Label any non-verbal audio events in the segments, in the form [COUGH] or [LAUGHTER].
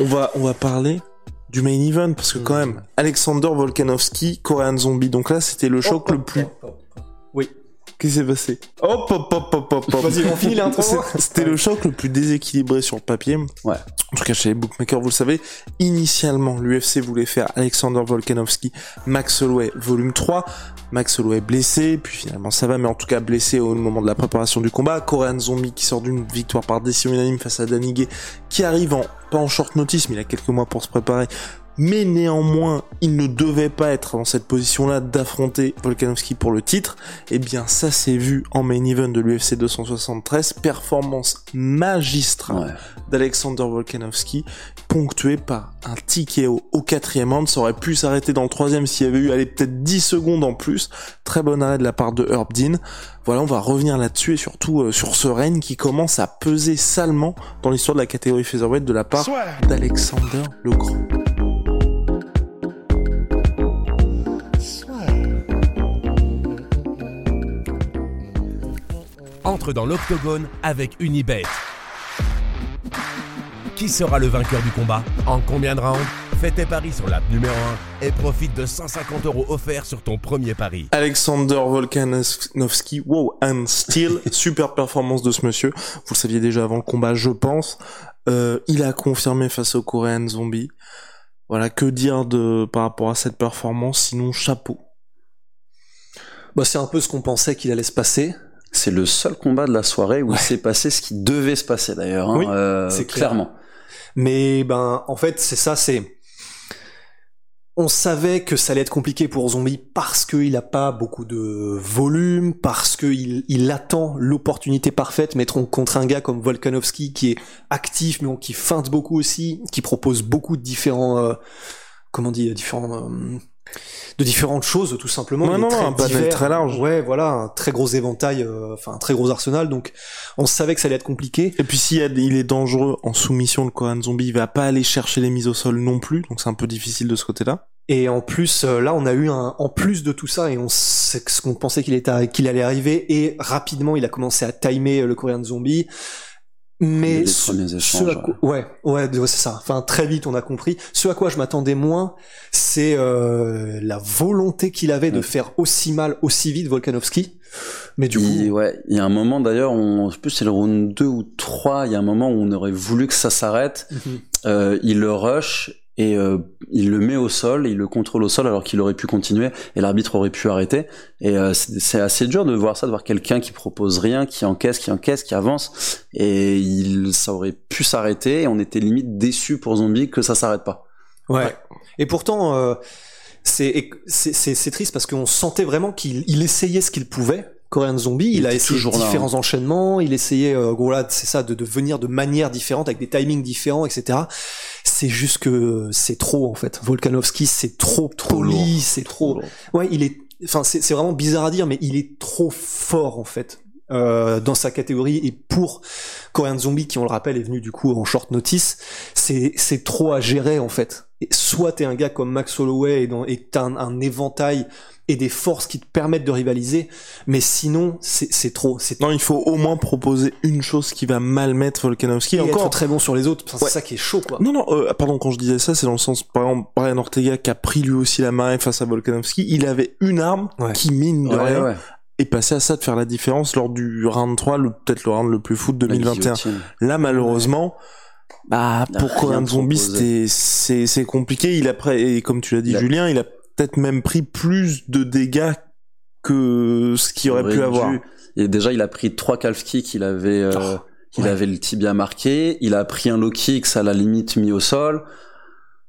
On va, parler du main event parce que quand même, Alexander Volkanovski, Korean Zombie. Donc là, c'était le choc le plus. Oui. Qu'est-ce qui s'est passé Hop, hop, hop, hop, hop, hop. Vas-y, on finit l'intro. C'est- C'était le choc le plus déséquilibré sur le papier. Ouais. En tout cas, chez les bookmakers, vous le savez, initialement, l'UFC voulait faire Alexander Volkanovski, Max Holloway, volume 3. Max Holloway blessé, puis finalement ça va, mais en tout cas blessé au moment de la préparation du combat. Korean Zombie qui sort d'une victoire par décision unanime face à Danigé, qui arrive en, pas en short notice, mais il a quelques mois pour se préparer. Mais néanmoins, il ne devait pas être dans cette position-là d'affronter Volkanovski pour le titre. Eh bien, ça s'est vu en main event de l'UFC 273. Performance magistrale Ouais. d'Alexander Volkanovski, ponctué par un TKO au quatrième round. Ça aurait pu s'arrêter dans le troisième s'il y avait eu, allez, peut-être 10 secondes en plus. Très bon arrêt de la part de Herb Dean. Voilà, on va revenir là-dessus et surtout euh, sur ce règne qui commence à peser salement dans l'histoire de la catégorie featherweight de la part d'Alexander le Grand. Entre dans l'octogone avec Unibet. Qui sera le vainqueur du combat En combien de rounds Fais tes paris sur l'app numéro 1 et profite de 150 euros offerts sur ton premier pari. Alexander Volkanovski, wow, and still, [LAUGHS] super performance de ce monsieur. Vous le saviez déjà avant le combat, je pense. Euh, il a confirmé face au Korean Zombie. Voilà, que dire de par rapport à cette performance, sinon chapeau. Bah, c'est un peu ce qu'on pensait qu'il allait se passer. C'est le seul combat de la soirée où il s'est passé ce qui devait se passer d'ailleurs. hein, Oui, euh, c'est clairement. Mais ben, en fait, c'est ça, c'est. On savait que ça allait être compliqué pour Zombie parce qu'il a pas beaucoup de volume, parce qu'il il attend l'opportunité parfaite, tr- contre un gars comme Volkanovski qui est actif, mais qui feinte beaucoup aussi, qui propose beaucoup de différents, euh, comment dit, différents, euh, de différentes choses tout simplement. Non, très un panel très large. Ouais, voilà, un très gros éventail, euh, enfin un très gros arsenal. Donc, on savait que ça allait être compliqué. Et puis s'il il est dangereux en soumission, le Korean Zombie, il va pas aller chercher les mises au sol non plus, donc c'est un peu difficile de ce côté-là. Et en plus, euh, là, on a eu un, en plus de tout ça, et on sait ce qu'on pensait qu'il était, qu'il allait arriver, et rapidement, il a commencé à timer euh, le Korean Zombie. Mais ce, premiers ce échanges, à quoi- ouais, ouais, ouais, c'est ça. Enfin, très vite, on a compris. Ce à quoi je m'attendais moins, c'est euh, la volonté qu'il avait de Ouais. faire aussi mal, aussi vite Volkanovski. Mais du Il, coup, ouais, il y a un moment d'ailleurs, on, je sais plus c'est le round 2 ou 3, il y a un moment où on aurait voulu que ça s'arrête. Mhm. Euh, il le rush et euh, il le met au sol, il le contrôle au sol alors qu'il aurait pu continuer et l'arbitre aurait pu arrêter. Et euh, c'est assez dur de voir ça, de voir quelqu'un qui propose rien, qui encaisse, qui encaisse, qui avance. Et il, ça aurait pu s'arrêter et on était limite déçus pour Zombie que ça s'arrête pas. Ouais. Et pourtant, euh, c'est c'est- c'est c'est triste parce qu'on sentait vraiment qu'il il essayait ce qu'il pouvait. Korean Zombie, il, Il a essayé toujours là, différents enchaînements, il essayait, euh, c'est ça, de, de venir de manières différentes, avec des timings différents, etc. C'est juste que c'est trop en fait. Volkanovski, c'est trop, poli, c'est trop. Ouais, il est. Enfin, c'est vraiment bizarre à dire, mais il est trop fort en fait. euh, dans sa catégorie et pour Korean Zombie qui on le rappelle est venu du coup en short notice c'est c'est trop à gérer en fait et soit t'es un gars comme Max Holloway et t'as un, un éventail et des forces qui te permettent de rivaliser mais sinon c'est trop Non, il faut au moins proposer une chose qui va mal mettre Volkanovski. et Encore, être très bon sur les autres Ouais. c'est ça qui est chaud quoi Non, non, euh, pardon, quand je disais ça, c'est dans le sens, par exemple, Brian Ortega qui a pris lui aussi la marée face à Volkanovski, il avait une arme Ouais. qui, mine de Ouais, rien, ouais. est passée à ça de faire la différence lors du round 3, le- peut-être le round le plus fou de La 2021. guillotine. Là, malheureusement, bah, Il a pour rien Korean Zombie, c'est, compliqué. Il a et comme tu l'as dit, Il a- Julien, il a peut-être même pris plus de dégâts que ce qu'il aurait pu dû. avoir. Et déjà, il a pris trois calf kicks, il avait, euh, il ouais. avait le tibia marqué, il a pris un low kick, ça l'a limite mis au sol.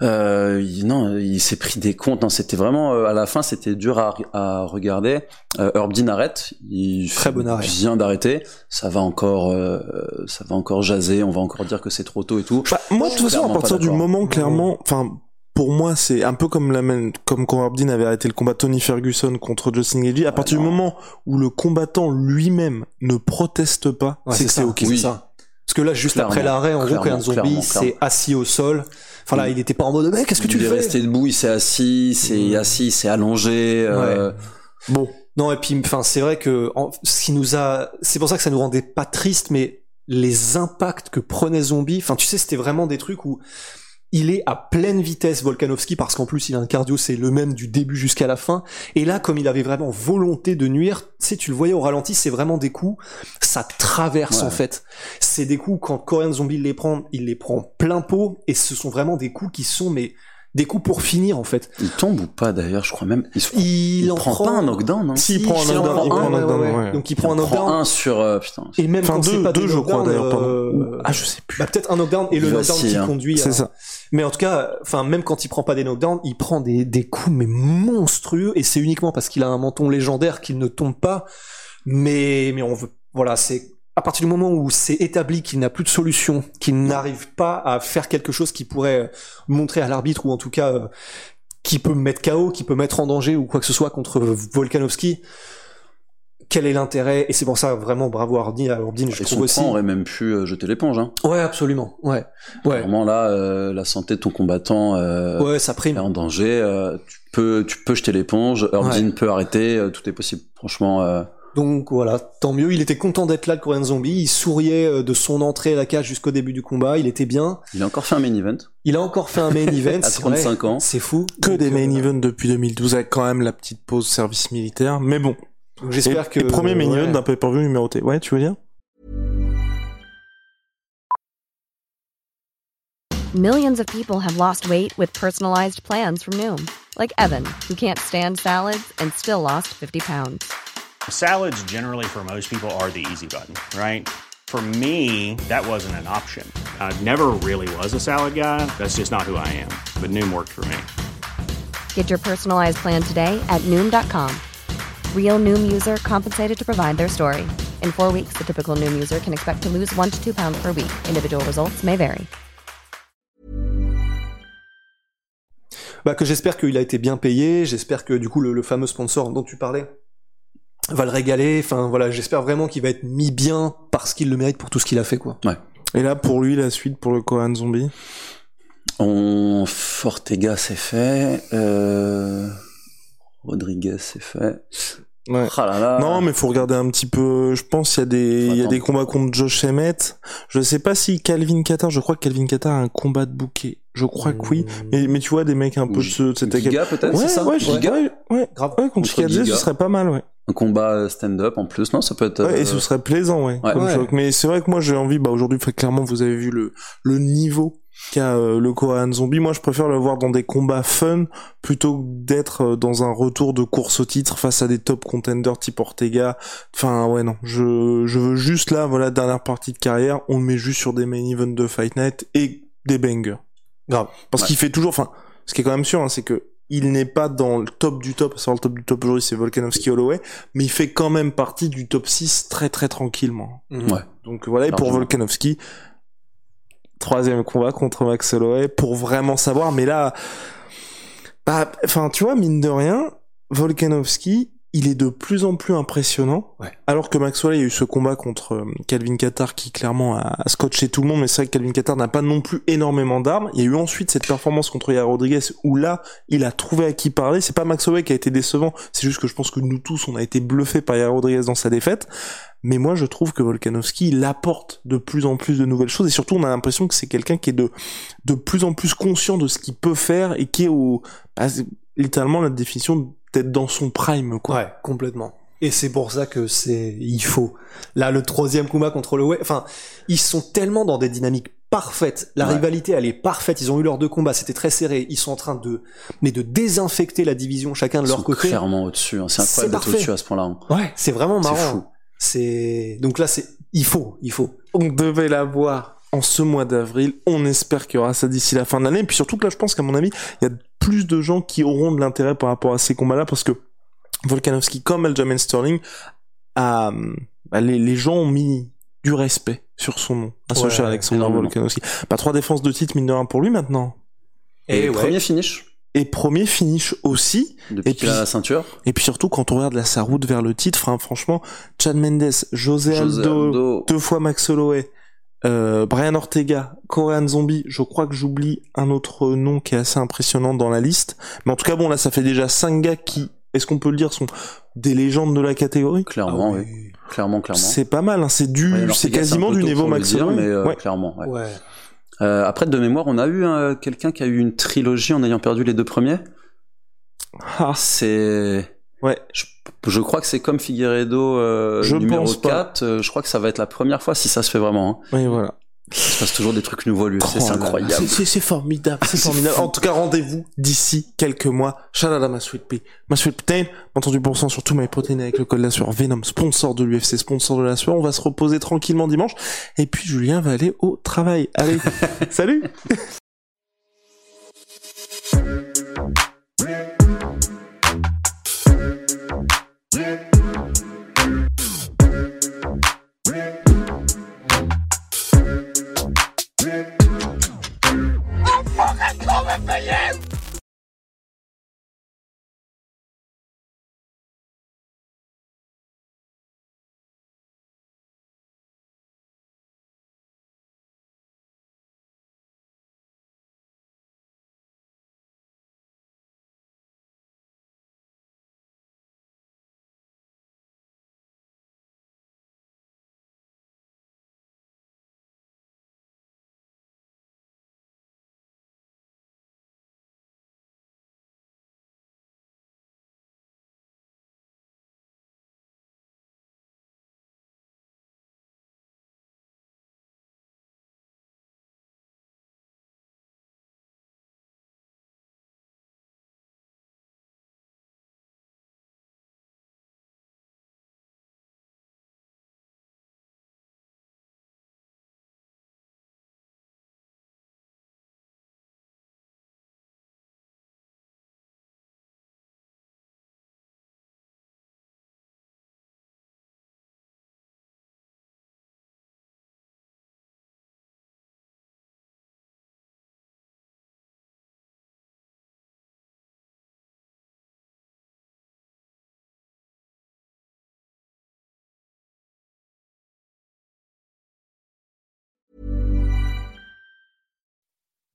Euh, il- non, il s'est pris des comptes. Non, c'était vraiment euh, à la fin, c'était dur à, à regarder. Euh, Herb Dean arrête. Il Très bon arrêt. vient d'arrêter. Ça va encore, euh, ça va encore jaser. On va encore dire que c'est trop tôt et tout. Bah, moi, de toute façon, à partir du moment, clairement, enfin, pour moi, c'est un peu comme la même, comme quand Dean avait arrêté le combat Tony Ferguson contre Justin Gaethje. À partir du moment où le combattant lui-même ne proteste pas, Ouais, c'est que c'est ça, ok. c'est Oui. ça. Parce que là, juste Clairement, après l'arrêt, en gros, Korean Zombie s'est assis au sol. Enfin là, il était pas en mode, mais qu'est-ce que tu il est fais resté debout, il s'est assis, il s'est Mm. assis, il s'est allongé. euh, Bon. Non, et puis, enfin, c'est vrai que en- ce qui nous a, c'est pour ça que ça nous rendait pas triste, mais les impacts que prenait Zombie, enfin, tu sais, c'était vraiment des trucs où il est à pleine vitesse, Volkanovski, parce qu'en plus, il a un cardio, c'est le même du début jusqu'à la fin. Et là, comme il avait vraiment volonté de nuire, tu sais, tu le voyais au ralenti, c'est vraiment des coups, ça traverse, Ouais. en fait. C'est des coups, quand Korean Zombie les prend, il les prend plein pot, et ce sont vraiment des coups qui sont, mais, des coups pour finir, en fait. Il tombe ou pas d'ailleurs, je crois même. Il, se- Il, il en prend, pas un knockdown. Hein. Si, il prend un knockdown, il prend un ouais, knockdown, ouais, ouais. Donc il Il prend un prend knockdown. un sur euh, putain. Et même Enfin, quand c'est deux, pas deux, je crois d'ailleurs. euh, Ou- Ah, je sais plus. bah, peut-être un knockdown et le knockdown qui hein. conduit. C'est à- ça. Mais en tout cas, enfin même quand il prend pas des knockdowns, il prend des des coups mais monstrueux et c'est uniquement parce qu'il a un menton légendaire qu'il ne tombe pas. Mais mais on veut voilà c'est à partir du moment où c'est établi qu'il n'a plus de solution, qu'il n'arrive pas à faire quelque chose qui pourrait euh, montrer à l'arbitre ou en tout cas euh, qui peut me mettre KO, qui peut mettre en danger ou quoi que ce soit contre Volkanovski. Quel est l'intérêt? Et c'est pour ça vraiment bravo à Ordine, à Ordine, je Et trouve aussi. aurait même pu euh, jeter l'éponge. Hein. Ouais, absolument. Ouais, ouais, Vraiment là, euh, la santé de ton combattant euh, ouais, ça prime. est en danger. euh, tu peux, tu peux jeter l'éponge. Erdin peut arrêter. tout est possible. Franchement, Donc voilà, tant mieux. Il était content d'être là, le Korean Zombie. Il souriait euh, de son entrée à la cage jusqu'au début du combat. Il était bien. il a encore fait un main event. Il a encore fait un main event. [LAUGHS] À c'est vrai. 35 ans. C'est fou. Que Donc, des main euh, events depuis 2012 avec quand même la petite pause service militaire. Mais bon. J'espère que. et premier main ouais. event d'un pay-per-view numéroté. Ouais, tu veux dire? Millions of people have lost weight with personalized plans from Noom, like Evan, who can't stand salads and still lost 50 pounds. Salads, generally, for most people, are the easy button, right? For me, that wasn't an option. I never really was a salad guy. That's just not who I am. But Noom worked for me. Get your personalized plan today at Noom.com. Real Noom user compensated to provide their story. In four weeks, the typical Noom user can expect to lose one to two pounds per week. Individual results may vary. Bah, que j'espère qu'il a été bien payé. J'espère que du coup le, le fameux sponsor dont tu parlais va le régaler. Enfin voilà, j'espère vraiment qu'il va être mis bien parce qu'il le mérite pour tout ce qu'il a fait quoi. Et là, pour lui, la suite pour le Kohan Zombie? On Fortega c'est fait. Euh... Rodriguez c'est fait. Ouais. Ah là là. Non, mais faut regarder un petit peu. Je pense qu'il y a des, il y a des combats contre Josh Emmett. Je sais pas si Calvin Qatar. Je crois que Calvin Qatar a un combat de bouquet. Je crois que oui. Mais, mais tu vois des mecs un Ou peu de ce, Giga peut-être. Ouais, c'est ça ouais, Giga ouais, ouais, Grave. ouais, contre Giga, ce serait pas mal, ouais. Un combat euh, stand-up en plus. Non, ça peut être. Ouais, euh, et ce serait plaisant, ouais. ouais. comme. Mais c'est vrai que moi j'ai envie, bah aujourd'hui, clairement, vous avez vu le, le niveau qu'a euh, le Korean Zombie. Moi, je préfère le voir dans des combats fun plutôt que d'être euh, dans un retour de course au titre face à des top contenders type Ortega. Enfin, ouais, non. Je, je veux juste là, voilà, dernière partie de carrière, on le met juste sur des main events de Fight Night et des bangers. Grave. Parce Ouais. qu'il fait toujours, enfin, ce qui est quand même sûr, hein, c'est que il n'est pas dans le top du top, sur le top du top aujourd'hui c'est Volkanovski Holloway, mais il fait quand même partie du top 6 très très tranquillement. Ouais. Donc voilà, et pour. Volkanovski, troisième combat contre Max Holloway pour vraiment savoir, mais là, bah, enfin, tu vois, mine de rien, Volkanovski, il est de plus en plus impressionnant. Ouais. Alors que Max Holloway a eu ce combat contre euh, Calvin Qatar qui clairement a, a scotché tout le monde, mais c'est vrai que Calvin Qatar n'a pas non plus énormément d'armes. Il y a eu ensuite cette performance contre Yair Rodriguez où là, il a trouvé à qui parler. C'est pas Max Holloway qui a été décevant, c'est juste que je pense que nous tous, on a été bluffés par Yair Rodriguez dans sa défaite. Mais moi, je trouve que Volkanovski, il apporte de plus en plus de nouvelles choses et surtout, on a l'impression que c'est quelqu'un qui est de, de plus en plus conscient de ce qu'il peut faire et qui est au, bah, littéralement la définition d'être dans son prime, quoi. Ouais, complètement. Et c'est pour ça que c'est, il faut. Là, le troisième combat contre Holloway, enfin, ils sont tellement dans des dynamiques parfaites. La Ouais. rivalité, elle est parfaite. Ils ont eu leurs deux combats, c'était très serré. Ils sont en train de, mais de désinfecter la division chacun de Ils leur sont côté. clairement au-dessus. hein. C'est C'est incroyable d'être au-dessus à ce point-là. hein. Ouais, c'est vraiment C'est marrant. fou. C'est, donc là, c'est, il faut, il faut. On devait l'avoir en ce mois d'avril. On espère qu'il y aura ça d'ici la fin de l'année. Et puis surtout que là, je pense qu'à mon avis, il y a plus de gens qui auront de l'intérêt par rapport à ces combats-là parce que Volkanovski, comme Aljamain Sterling, a, bah, les, les gens ont mis du respect sur son nom, à ce Ouais, cher Alexander. Volkanovski. Pas trois défenses de titre, mine de rien, pour lui maintenant. Et Et ouais. premier finish Et premier finish aussi. depuis Et puis- la ceinture. Et puis surtout, quand on regarde là, sa route vers le titre, hein, franchement, Chad Mendes, José, José Aldo, Aldo. deux fois Max Holloway, euh, Brian Ortega, Korean Zombie, je crois que j'oublie un autre nom qui est assez impressionnant dans la liste. Mais en tout cas, bon, là, ça fait déjà cinq gars qui, est-ce qu'on peut le dire, sont des légendes de la catégorie? Clairement, Ah oui. Clairement, clairement. C'est pas mal, hein, c'est du, c'est quasiment du niveau pour le Max dire, Holloway. mais euh, Ouais. clairement, ouais. Ouais. Euh, après, de mémoire, on a eu euh, quelqu'un qui a eu une trilogie en ayant perdu les deux premiers. Ah, C'est. ouais. Je, je crois que c'est comme Figueredo euh, Je numéro pense pas. 4. euh, je crois que ça va être la première fois si ça se fait vraiment. Hein. Oui, voilà. Il se passe toujours des trucs nouveaux à l'UFC, Oh c'est là. incroyable. C'est- formidable, c'est [LAUGHS] formidable. En tout cas, rendez-vous d'ici quelques mois. À ma sweet pea. Ma sweet protein, entendu pour cent sur tous mes protéines avec le code la sueur Venom, sponsor de l'UFC, sponsor de la sueur. On va se reposer tranquillement dimanche. Et puis Julien va aller au travail. Allez, [LAUGHS] salut [LAUGHS] I'm fucking coming for you!